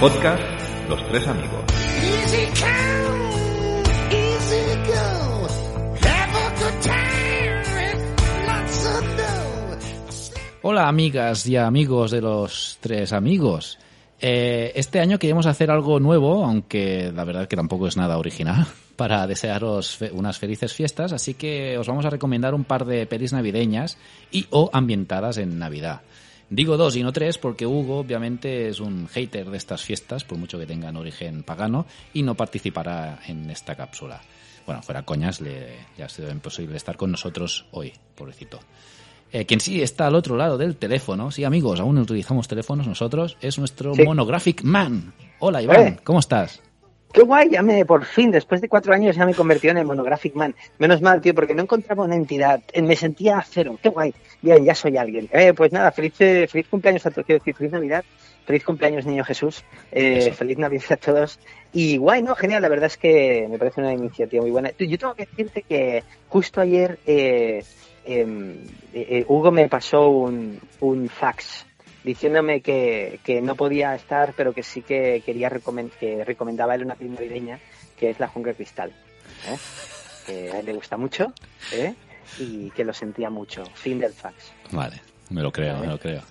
podcast Los Tres Amigos. Easy come, easy go. Have a good time and lots of dough. Hola amigas y amigos de los tres amigos. Eh, este año queremos hacer algo nuevo, aunque la verdad que tampoco es nada original, para desearos fe- unas felices fiestas, así que os vamos a recomendar un par de pelis navideñas y o ambientadas en Navidad. Digo dos y no tres porque Hugo obviamente es un hater de estas fiestas, por mucho que tengan origen pagano, y no participará en esta cápsula. Bueno, fuera coñas, le, ya ha sido imposible estar con nosotros hoy, pobrecito. Eh, quien sí está al otro lado del teléfono, sí amigos, aún utilizamos teléfonos nosotros, es nuestro Sí. Monographic Man. Hola Iván, Eh. ¿cómo estás? Qué guay, ya me, por fin, después de cuatro años ya me convertí en el Monographic Man. Menos mal, tío, porque no encontraba una entidad. Eh, Me sentía a cero. Qué guay. Bien, ya soy alguien. Eh, pues nada, feliz, eh, feliz cumpleaños a todos. Quiero decir, feliz Navidad. Feliz cumpleaños, niño Jesús. Eh, feliz Navidad a todos. Y guay, ¿no? Genial. La verdad es que me parece una iniciativa muy buena. Yo tengo que decirte que justo ayer eh, em, eh, Hugo me pasó un, un fax diciéndome que, que no podía estar, pero que sí que quería recomen- que recomendaba él una peli navideña, que es La Jungla Cristal. ¿eh? Que a él le gusta mucho ¿eh? y que lo sentía mucho. Fin del fax. Vale, me lo creo, me lo creo.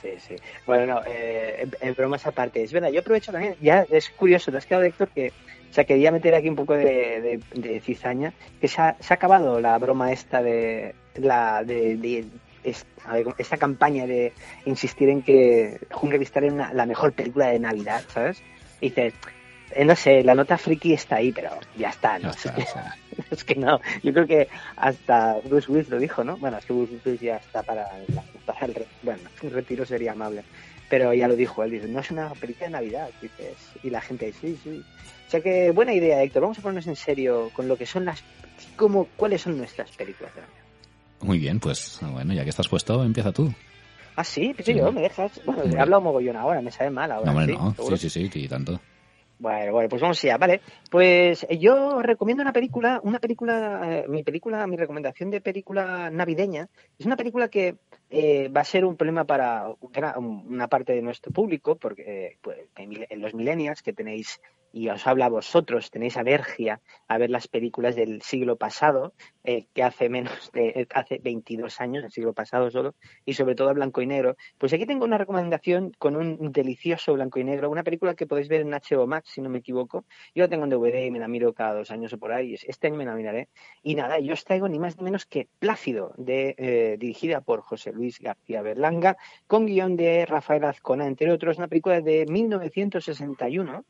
Sí, sí. Bueno, no, eh, bromas aparte. Es verdad, yo aprovecho también, ya es curioso, te has quedado, Héctor, que o sea, quería meter aquí un poco de, de- de cizaña, que se ha, se ha acabado la broma esta de la de, de- es- a ver, esta campaña de insistir en que Jungla de Cristal es la mejor película de Navidad, ¿sabes? Y dices, eh, no sé, la nota friki está ahí, pero ya está, Ya ¿no? está, Es que- o sea, es que no, yo creo que hasta Bruce Willis lo dijo, ¿no? Bueno, es que Bruce Willis ya está para, para el, bueno, un retiro sería amable, pero ya lo dijo, él dice, no es una película de Navidad, dices, y la gente, sí, sí. O sea que buena idea, Héctor, vamos a ponernos en serio con lo que son las, como, cuáles son nuestras películas de Navidad. Muy bien, pues bueno, ya que estás puesto, empieza tú. Ah, sí, pero Sí. yo, me dejas, bueno, he hablado mogollón ahora, me sabe mal ahora, No, ¿sí? no, ¿Seguro? sí, sí, sí, y tanto. Bueno, bueno, pues vamos allá, vale. Pues eh, yo recomiendo una película, una película, eh, mi película, mi recomendación de película navideña, es una película que eh, va a ser un problema para una, una parte de nuestro público, porque eh, pues, en los millennials que tenéis, y os habla a vosotros, tenéis alergia a ver las películas del siglo pasado, eh, que hace menos de, eh, hace 22 años, el siglo pasado solo, y sobre todo a blanco y negro, pues aquí tengo una recomendación con un delicioso blanco y negro, una película que podéis ver en HBO Max, si no me equivoco. Yo la tengo en DVD y me la miro cada dos años o por ahí. Este año me la miraré. Y nada, yo os traigo ni más ni menos que Plácido, de, eh, dirigida por José Luis García Berlanga, con guion de Rafael Azcona, entre otros, una película de 1961.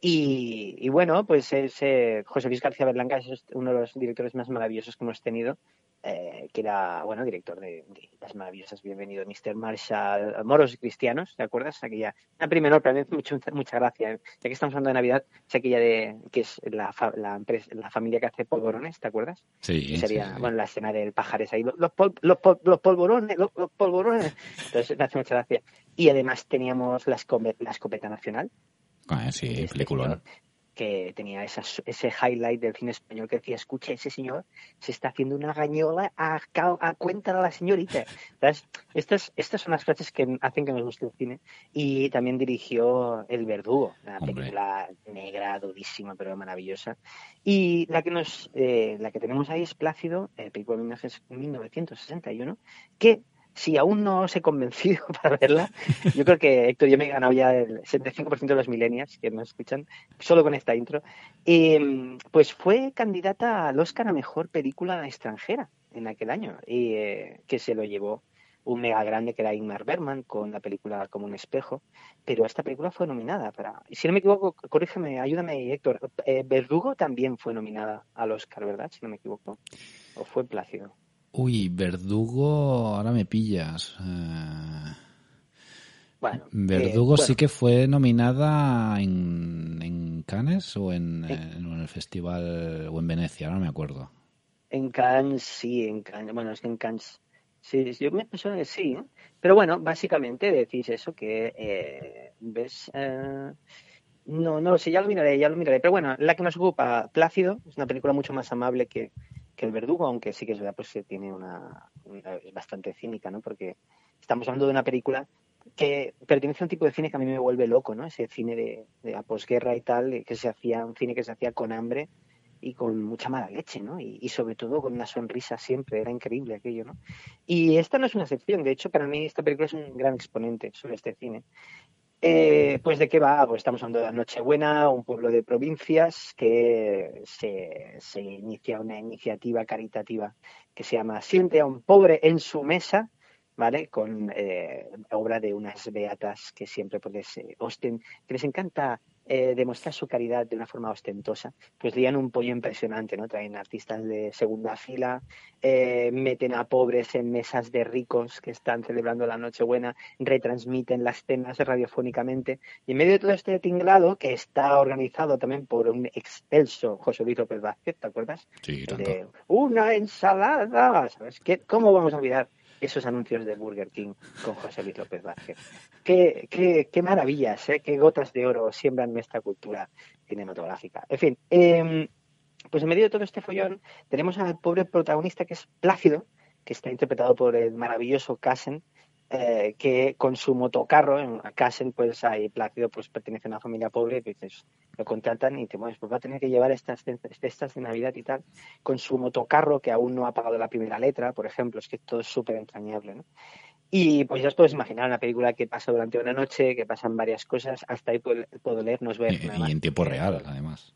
Y, y bueno, pues es, eh, José Luis García Berlanga es uno de los directores más maravillosos que hemos tenido eh, que era, bueno, director de, de las maravillosas Bienvenido Mr. Marshall, Moros Cristianos, ¿te acuerdas? Aquella, una primera, pero me hace mucho, mucha gracia, ¿eh? ya que estamos hablando de Navidad, es aquella de, que es la, fa- la, empresa, la familia que hace polvorones, ¿te acuerdas? Sí, Que sería, sí, sí. bueno, la escena del pajares ahí, los, los, pol- los, pol- los polvorones, los, polvorones, entonces me hace mucha gracia. Y además teníamos la, escope- la escopeta nacional, Ah, sí, este película. que tenía esas- ese highlight del cine español que decía, escucha, ese señor se está haciendo una gañola a, a cuenta de la señorita. ¿Sabes? Estas, estas son las frases que hacen que nos guste el cine. Y también dirigió El Verdugo, una Hombre. película negra, durísima, pero maravillosa. Y la que, nos, eh, la que tenemos ahí es Plácido, eh, película de 1961, que si aún no os he convencido para verla, yo creo que Héctor, yo me he ganado ya el 75% de los millennials que nos escuchan solo con esta intro. Eh, pues fue candidata al Oscar a Mejor Película Extranjera en aquel año, y, eh, que se lo llevó un mega grande que era Ingmar Bergman con la película Como un espejo, pero esta película fue nominada para... Si no me equivoco, corrígeme, ayúdame Héctor, eh, Verdugo también fue nominada al Oscar, ¿verdad? Si no me equivoco. ¿O fue Plácido? Uy, Verdugo, ahora me pillas. Eh, Bueno, eh, Verdugo bueno, sí que fue nominada en, en Cannes o en, Sí. en el festival o en Venecia, no me acuerdo. En Cannes, sí, en Cannes. Bueno, es que en Cannes. Sí, yo me suena que sí. ¿eh? Pero bueno, básicamente decís eso, que eh, ves. eh, no, no lo sé, ya lo miraré, ya lo miraré. Pero bueno, la que nos ocupa, Plácido, es una película mucho más amable que, que El Verdugo, aunque sí que es verdad, pues que tiene una, una- es bastante cínica, ¿no? Porque estamos hablando de una película que pertenece a un tipo de cine que a mí me vuelve loco, ¿no? Ese cine de, de la posguerra y tal, que se hacía, un cine que se hacía con hambre y con mucha mala leche, ¿no? Y, sobre todo con una sonrisa siempre, era increíble aquello, ¿no? Y esta no es una excepción, de hecho, para mí esta película es un gran exponente sobre este cine. Eh, pues de qué va, pues estamos hablando de Nochebuena, un pueblo de provincias que se, inicia una iniciativa caritativa que se llama Siente a un pobre en su mesa, ¿vale? Con eh, obra de unas beatas que siempre pues, eh, osten, que les encanta eh, demostrar su caridad de una forma ostentosa, pues lían un pollo impresionante, ¿no? Traen artistas de segunda fila, eh, meten a pobres en mesas de ricos que están celebrando la Nochebuena, retransmiten las cenas radiofónicamente, y en medio de todo este tinglado, que está organizado también por un excelso José Luis López Vázquez, ¿te acuerdas? Sí, tanto. De una ensalada, ¿sabes? ¿Qué, ¿Cómo vamos a olvidar esos anuncios de Burger King con José Luis López Vázquez. Qué, qué, qué maravillas, ¿eh? qué gotas de oro siembran nuestra cultura cinematográfica. En fin, eh, pues en medio de todo este follón tenemos al pobre protagonista que es Plácido, que está interpretado por el maravilloso Cassen, eh, que con su motocarro, en Cassen, pues ahí Plácido pues pertenece a una familia pobre, pues dices, lo contratan y te mueves, pues va a tener que llevar estas cestas de Navidad y tal, con su motocarro que aún no ha pagado la primera letra, por ejemplo, es que todo es súper entrañable, ¿no? Y pues ya os puedes imaginar una película que pasa durante una noche, que pasan varias cosas, hasta ahí puedo, puedo leer, no os voy a Y, y en tiempo real, además.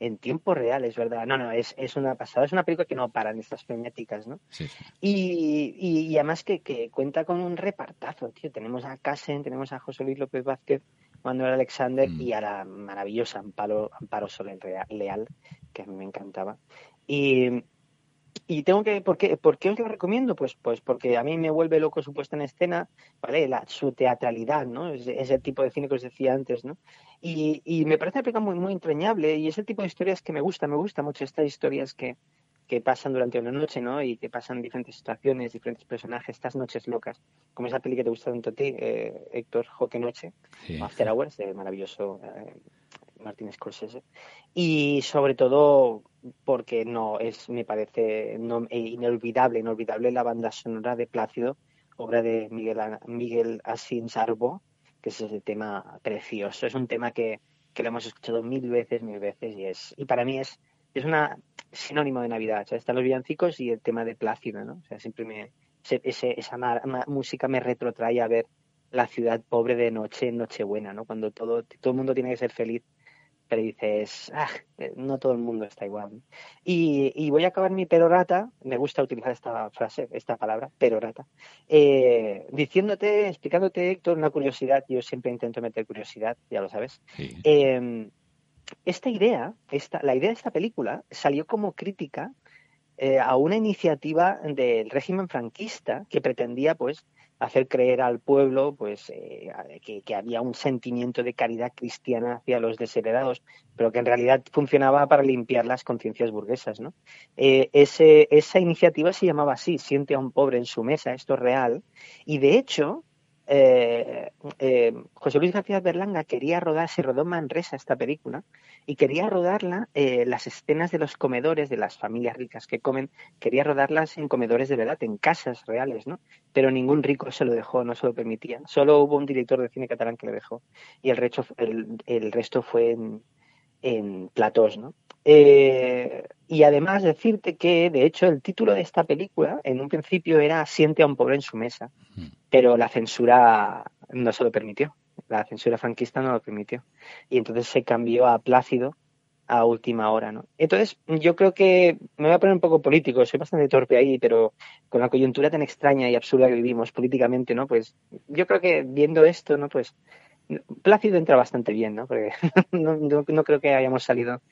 En tiempo real, es verdad. No, no, es, es una pasada. Es una película que no paran estas frenéticas, ¿no? Sí, sí. Y, y, y además que, que, cuenta con un repartazo, tío. Tenemos a Casen, tenemos a José Luis López Vázquez, Manuel Alexander Mm. y a la maravillosa Amparo, Amparo Soler Leal, que a mí me encantaba. Y, y tengo que, ¿por qué, ¿por qué os lo recomiendo? Pues, pues porque a mí me vuelve loco su puesta en escena, ¿vale? La, su teatralidad, ¿no? Es, es el tipo de cine que os decía antes, ¿no? Y, y me parece una película muy, muy entrañable y es el tipo de historias que me gusta, me gusta mucho estas historias que, que pasan durante una noche, ¿no? Y que pasan diferentes situaciones, diferentes personajes, estas noches locas, como esa peli que te gusta tanto a ti, eh, Héctor, Joque Noche, Sí. After Hours, del maravilloso eh, Martin Scorsese. Y sobre todo porque no es, me parece no, eh, inolvidable, inolvidable la banda sonora de Plácido, obra de Miguel, Miguel Asins Arbo, que es ese tema precioso. Es un tema que, que lo hemos escuchado mil veces, mil veces, y es, y para mí es, es una sinónimo de Navidad. O sea, están los villancicos y el tema de Plácido, ¿no? O sea, siempre me, ese, esa ma- música me retrotrae a ver la ciudad pobre de noche en Nochebuena, ¿no? Cuando todo, todo el mundo tiene que ser feliz, pero dices, ah, eh, no todo el mundo está igual. Y, y voy a acabar mi perorata, me gusta utilizar esta frase, esta palabra, perorata, eh, diciéndote, explicándote, Héctor, una curiosidad, yo siempre intento meter curiosidad, ya lo sabes. Sí. Eh, esta idea, esta, la idea de esta película salió como crítica eh, a una iniciativa del régimen franquista que pretendía, pues, hacer creer al pueblo, pues, eh, que había un sentimiento de caridad cristiana hacia los desheredados, pero que en realidad funcionaba para limpiar las conciencias burguesas, ¿no? Eh, ese, esa iniciativa se llamaba así, siente a un pobre en su mesa, esto es real, y de hecho, eh, eh, José Luis García Berlanga quería rodar, se rodó Manresa esta película, y quería rodarla, eh, las escenas de los comedores, de las familias ricas que comen, quería rodarlas en comedores de verdad, en casas reales, ¿no? Pero ningún rico se lo dejó, no se lo permitía. Solo hubo un director de cine catalán que lo dejó, y el resto, el, el resto fue en, en platós, ¿no? Eh, y además decirte que, de hecho, el título de esta película en un principio era Siente a un pobre en su mesa, Mm. pero la censura no se lo permitió. La censura franquista no lo permitió. Y entonces se cambió a Plácido a última hora, ¿no? Entonces, yo creo que me voy a poner un poco político, soy bastante torpe ahí, pero con la coyuntura tan extraña y absurda que vivimos políticamente, ¿no? Pues yo creo que viendo esto, ¿no? Pues Plácido entra bastante bien, ¿no? Porque no, no- no creo que hayamos salido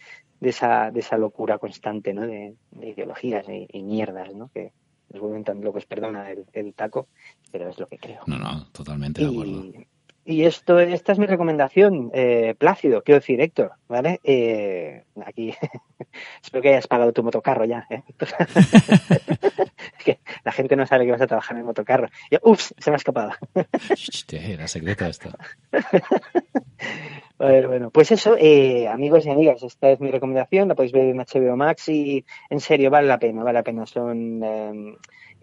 de esa, de esa locura constante, ¿no? De, de ideologías y, y mierdas, ¿no? Que nos vuelven tan locos, perdona el, el taco, pero es lo que creo. No, no, totalmente de acuerdo. Y, y esto, esta es mi recomendación, eh, Plácido, quiero decir, Héctor, ¿vale? Eh, aquí, espero que hayas pagado tu motocarro ya, ¿eh? La gente no sabe que vas a trabajar en el motocarro. Y, ups, se me ha escapado. Era secreto esto. Bueno, bueno, pues eso, eh, amigos y amigas, esta es mi recomendación, la podéis ver en HBO Max y en serio vale la pena, vale la pena. Son eh,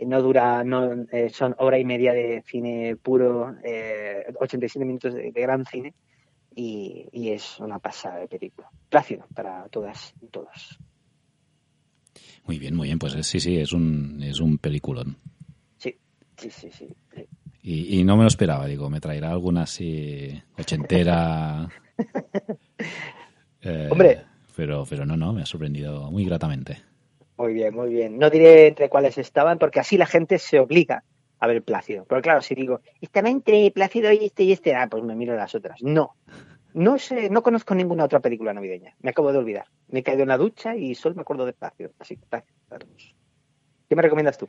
no dura, no eh, son hora y media de cine puro, eh, 87 minutos de, de gran cine y, y es una pasada de película. Plácido para todas y todos. Muy bien, muy bien. Pues sí, sí, es un, es un peliculón. Sí, sí, sí, sí. sí. Y, y no me lo esperaba, digo, me traerá alguna así ochentera. Eh, Hombre. Pero, pero no, no, me ha sorprendido muy gratamente. Muy bien, muy bien. No diré entre cuáles estaban, porque así la gente se obliga a ver Plácido. Pero claro, si digo, estaba entre Plácido y este y este, ah, pues me miro las otras. No. No sé, no conozco ninguna otra película navideña. Me acabo de olvidar. Me he caído en la ducha y solo me acuerdo de Plácido. Así que. ¿Qué me recomiendas tú?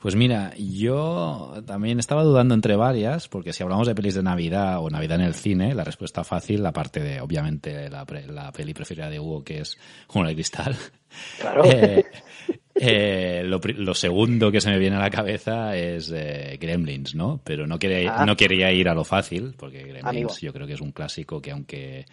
Pues mira, yo también estaba dudando entre varias, porque si hablamos de pelis de Navidad o Navidad en el cine, la respuesta fácil, aparte de, obviamente, la, pre- la peli preferida de Hugo, que es Juno de Cristal. Claro. Eh, eh, lo, lo segundo que se me viene a la cabeza es eh, Gremlins, ¿no? Pero no quería, Ah. no quería ir a lo fácil, porque Gremlins Amigo. yo creo que es un clásico que aunque...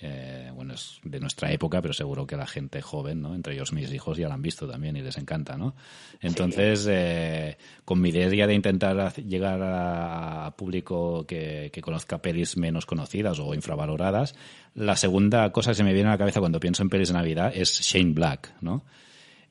eh, bueno, es de nuestra época, pero seguro que la gente joven, ¿no? Entre ellos mis hijos ya la han visto también y les encanta, ¿no? Entonces, eh, con mi idea de intentar llegar a, a público que, que conozca pelis menos conocidas o infravaloradas, la segunda cosa que se me viene a la cabeza cuando pienso en pelis de Navidad es Shane Black, ¿no?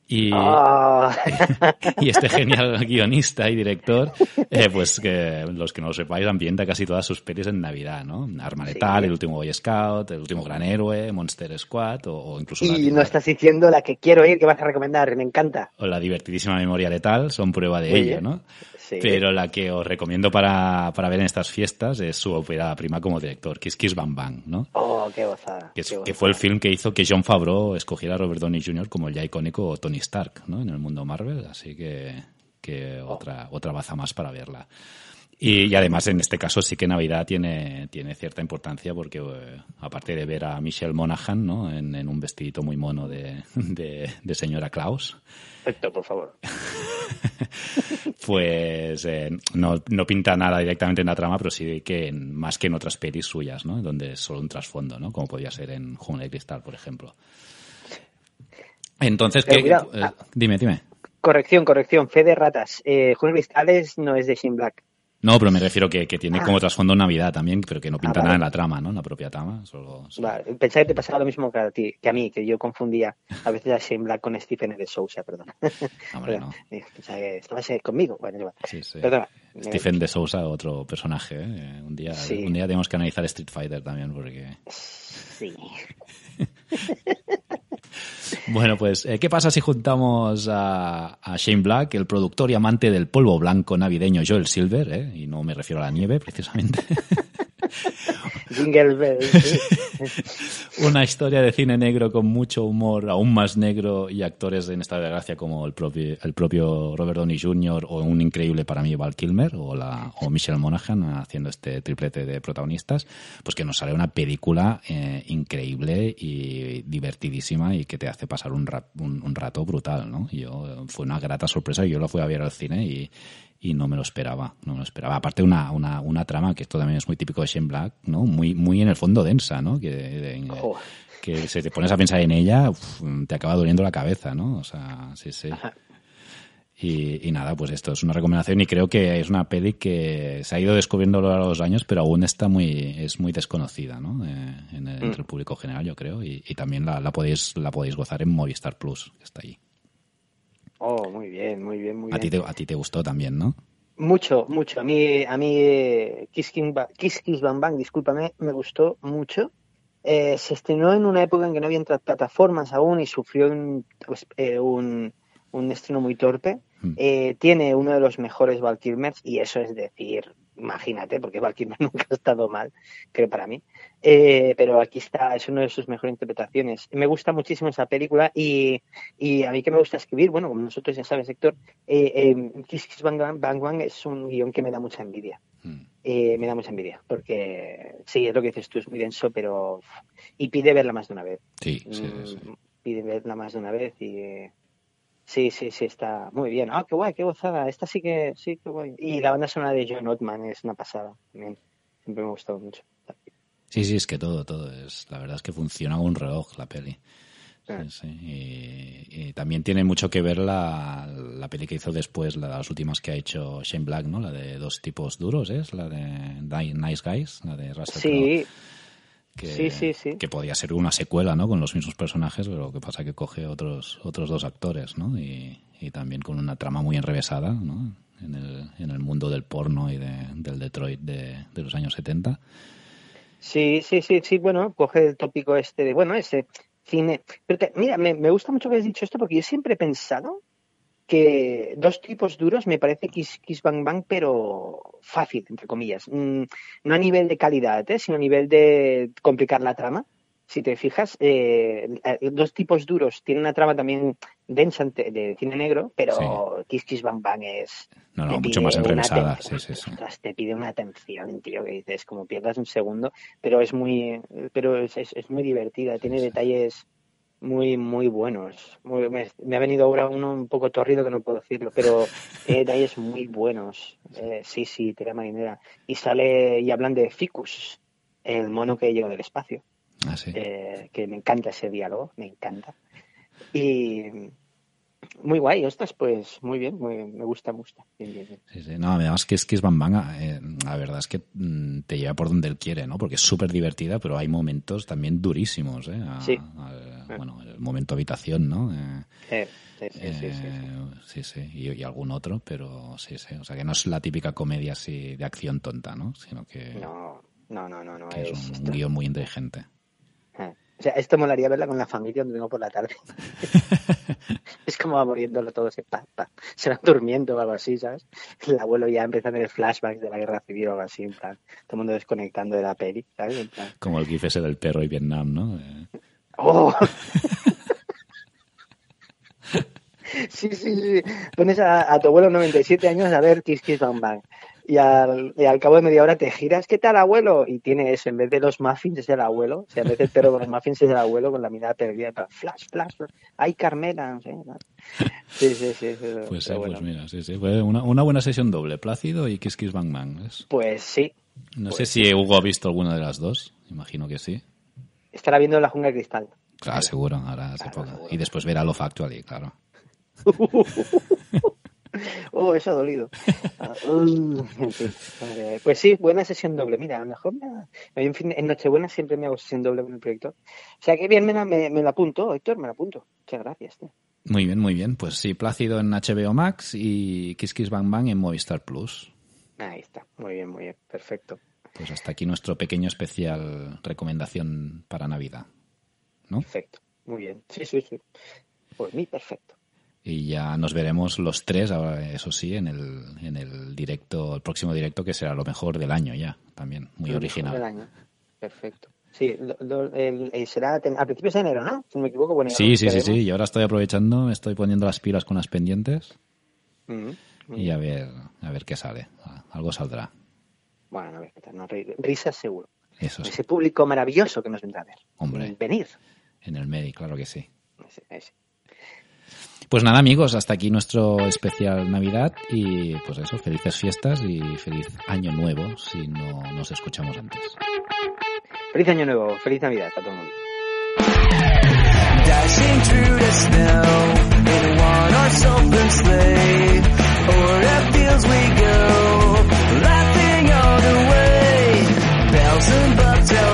Y, Ah, y este genial guionista y director, eh, pues que los que no lo sepáis, ambienta casi todas sus pelis en Navidad, ¿no? Arma Sí. Letal, El último Boy Scout, El último Gran Héroe, Monster Squad o, o incluso y no estás diciendo la que quiero ir, que vas a recomendar. Me encanta. o la divertidísima Memoria Letal son prueba de Muy ello, bien. ¿no? Sí. Pero la que os recomiendo para, para ver en estas fiestas es su ópera prima como director, Kiss Kiss Bang Bang, ¿no? Oh, qué gozada. Que, es- qué que gozada. fue el film que hizo que John Favreau escogiera a Robert Downey Jr. como el ya icónico Tony Stark, ¿no? En el mundo Marvel, así que, que Oh. otra, otra baza más para verla. Y, y además, en este caso, sí que Navidad tiene, tiene cierta importancia porque, eh, aparte de ver a Michelle Monaghan, ¿no? En, en un vestidito muy mono de, de, de señora Klaus, Héctor, por favor. pues eh, no, no pinta nada directamente en la trama, pero sí que en- más que en otras pelis suyas, ¿no? Donde es solo un trasfondo, ¿no? Como podía ser en Jungla de Cristal, por ejemplo. Entonces, ¿qué, eh, ah. dime, dime. Corrección, corrección. Fe de ratas. Eh, Julio Cristales no es de Shane Black. No, pero me refiero que, que tiene Ah. como trasfondo Navidad también, pero que no pinta vale. nada en la trama, ¿no? En la propia trama. Solo, solo- Vale, pensaba que te pasaba lo mismo que a ti, que a mí, que yo confundía a veces a Shane Black con Stephen de Sousa, perdón. Hombre, no. Pensaba que estabas eh, conmigo. Bueno. Sí, sí. Perdona. Stephen de Sousa, otro personaje. ¿eh? Un día, Sí. un día tenemos que analizar Street Fighter también, porque Sí. Bueno, pues, eh, ¿qué pasa si juntamos a, a Shane Black, el productor y amante del polvo blanco navideño Joel Silver, eh? y no me refiero a la nieve, precisamente? Jingle Bells. sí. Una historia de cine negro con mucho humor, aún más negro, y actores en estado de gracia como el propio, el propio Robert Downey Jr. o un increíble para mí Val Kilmer o, la, o Michelle Monaghan haciendo este triplete de protagonistas, pues que nos sale una película eh, increíble y divertidísima y que te hace pasar un, ra- un, un rato brutal, ¿no? Yo, eh, fue una grata sorpresa, yo la fui a ver al cine y, y no me lo esperaba, no me lo esperaba. Aparte una, una, una trama que esto también es muy típico de Shane Black, ¿no? Muy, muy en el fondo densa, ¿no? Que, de- que se te pones a pensar en ella, uf, te acaba doliendo la cabeza, ¿no? O sea, sí, sí. Ajá. Y, y nada, pues esto es una recomendación y creo que es una peli que se ha ido descubriendo a lo largo de los años, pero aún está muy, es muy desconocida, ¿no? Eh, en el- entre el público general, yo creo, y, y también la, la podéis, la podéis gozar en Movistar Plus, que está ahí. Oh, muy bien, muy bien, muy A bien. ti, te, a ti te gustó también, ¿no? Mucho, mucho. A mí, a mí eh, Kiss, Ba- Kiss Kiss Bang Bang, discúlpame, me gustó mucho. Eh, se estrenó en una época en que no había plataformas aún y sufrió un, pues, eh, un, un estreno muy torpe. Mm. Eh, tiene uno de los mejores Val y eso es decir, imagínate, porque Val Kilmer nunca ha estado mal, creo para mí. Eh, pero aquí está, es una de sus mejores interpretaciones. Me gusta muchísimo esa película y, y a mí que me gusta escribir, bueno, como nosotros ya sabes, Héctor, eh, eh, Kiss Kiss Bang Bang, Bang Bang es un guion que me da mucha envidia. Mm. Eh, me da mucha envidia, porque sí, es lo que dices tú, es muy denso, pero... Y pide verla más de una vez. Sí, sí, sí. Mm, Pide verla más de una vez y... Sí, sí, sí, está muy bien. Ah, qué guay, qué gozada. Esta sí que, sí, qué guay. Y la banda sonora de John Ottman es una pasada. También. Siempre me ha gustado mucho. Sí, sí, es que todo, todo es. La verdad es que funciona como un reloj la peli. Sí, Ah. sí. Y, y también tiene mucho que ver la, la peli que hizo después, la- las últimas que ha hecho Shane Black, ¿no? La de dos tipos duros, ¿es? La de Ni- Nice Guys, la de Russell Sí, que, sí, sí, sí. que podía ser una secuela, ¿no? Con los mismos personajes, pero lo que pasa que coge otros otros dos actores, ¿no? Y, y también con una trama muy enrevesada, ¿no? En el, en el mundo del porno y de- del Detroit de, de los años 70. Sí, sí, sí, sí, bueno, coge el tópico este de, bueno, ese cine. Pero te- mira, me, me gusta mucho que hayas dicho esto porque yo siempre he pensado que dos tipos duros me parece Kiss, Kiss Bang Bang, pero fácil, entre comillas. Mm, no a nivel de calidad, ¿eh? sino a nivel de complicar la trama. Si te fijas, eh, eh, dos tipos duros tienen una trama también densa de cine negro, pero Kiss Kiss Bang Bang es No, no, mucho más enrevesada. Sí, sí, sí. ostras, te pide una atención, tío, que dices, como pierdas un segundo, pero es muy, pero es, es, es muy divertida, tiene detalles muy, muy buenos. Muy- me, me ha venido ahora uno un poco torrido que no puedo decirlo, pero tiene detalles muy buenos. Eh, sí, sí, tira marinera. Y sale, y hablan de Ficus, el mono que llegó del espacio Ah, sí. eh, que me encanta ese diálogo, me encanta. Y muy guay, ostras, pues muy bien, muy, me gusta, me gusta. Bien, bien, bien. Sí, sí. No, además que es que es Bang Bang, eh, la verdad es que mm, te lleva por donde él quiere, ¿no? Porque es súper divertida, pero hay momentos también durísimos, ¿eh? A- Sí. al- bueno, el momento habitación, ¿no? Eh, Eh, sí, sí, sí, sí, sí. eh, y, y algún otro, pero sí, sí. O sea, que no es la típica comedia así de acción tonta, ¿no? Sino que, No, no, no, no, es es un esto. guion muy inteligente. Eh, O sea, esto molaría verla con la familia donde vengo por la tarde. es como va muriéndolo todo, se, pa, pa. se van durmiendo o algo así, ¿sabes? El abuelo ya empieza a tener flashbacks de la guerra civil o algo así, en plan, todo el mundo desconectando de la peli, ¿sabes? En Como el gif ese del perro y Vietnam, ¿no? Eh, ¡Oh! Sí, sí, sí. Pones a, a tu abuelo 97 años a ver Kiss Kiss Bang Bang. Y al, y al cabo de media hora te giras, ¿qué tal, abuelo? Y tiene eso, en vez de los muffins es el abuelo. O sea, en vez del perro con los muffins es el abuelo con la mirada perdida. Flash, flash, flash. ¡Ay, Carmela! No sé, ¿no? Sí, sí, sí. sí, Pues sí, pero pues mira, sí, sí. Una, una buena sesión doble, Plácido y Kiss Kiss Bang Bang. ¿ves? Pues sí. No sé si Hugo ha visto alguna de las dos, imagino que sí. Estará viendo la jungla de cristal. Claro, seguro, ahora Claro, poco. seguro. Y después verá Love Actually, claro. Oh, eso ha dolido. Ah, mm, Pues sí, buena sesión doble. Mira, a lo mejor me ha- en, fin, en Nochebuena siempre me hago sesión doble con el proyector. O sea que bien, me, la- me, me la apunto, Héctor, me la apunto. Muchas gracias. tío. Muy bien, muy bien. Pues sí, Plácido en HBO Max y Kiss Kiss Bang Bang en Movistar Plus. Ahí está. Muy bien, muy bien. Perfecto. Pues hasta aquí nuestro pequeño especial recomendación para Navidad. ¿No? Perfecto. Muy bien. Sí, sí, sí. Por mí, perfecto. Y ya nos veremos los tres, ahora, eso sí, en el, en el directo, el próximo directo que será lo mejor del año ya, también, muy Lo mejor del original. año. Perfecto. Sí, lo- lo- el- el- será a principios de enero, ¿no? Si no me equivoco. Bueno, Sí, sí, sí, sí. Y ahora estoy aprovechando, me estoy poniendo las pilas con las pendientes Mm, y a ver, a ver qué sale. Algo saldrá. Bueno, a ver qué tal. No, ri- risas seguro. Eso sí. Ese público maravilloso que nos vendrá a ver. Hombre. Venir. En el Medi, claro que sí. Ese- ese. Pues nada, amigos, hasta aquí nuestro especial Navidad y pues eso, felices fiestas y feliz año nuevo si no nos escuchamos antes. Feliz año nuevo, feliz Navidad a todo el mundo. Dashing through the snow in a one-horse open sleigh. O'er the fields we go, away. Bells and bucktails.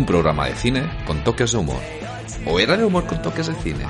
Un programa de cine con toques de humor. ¿O era de humor con toques de cine?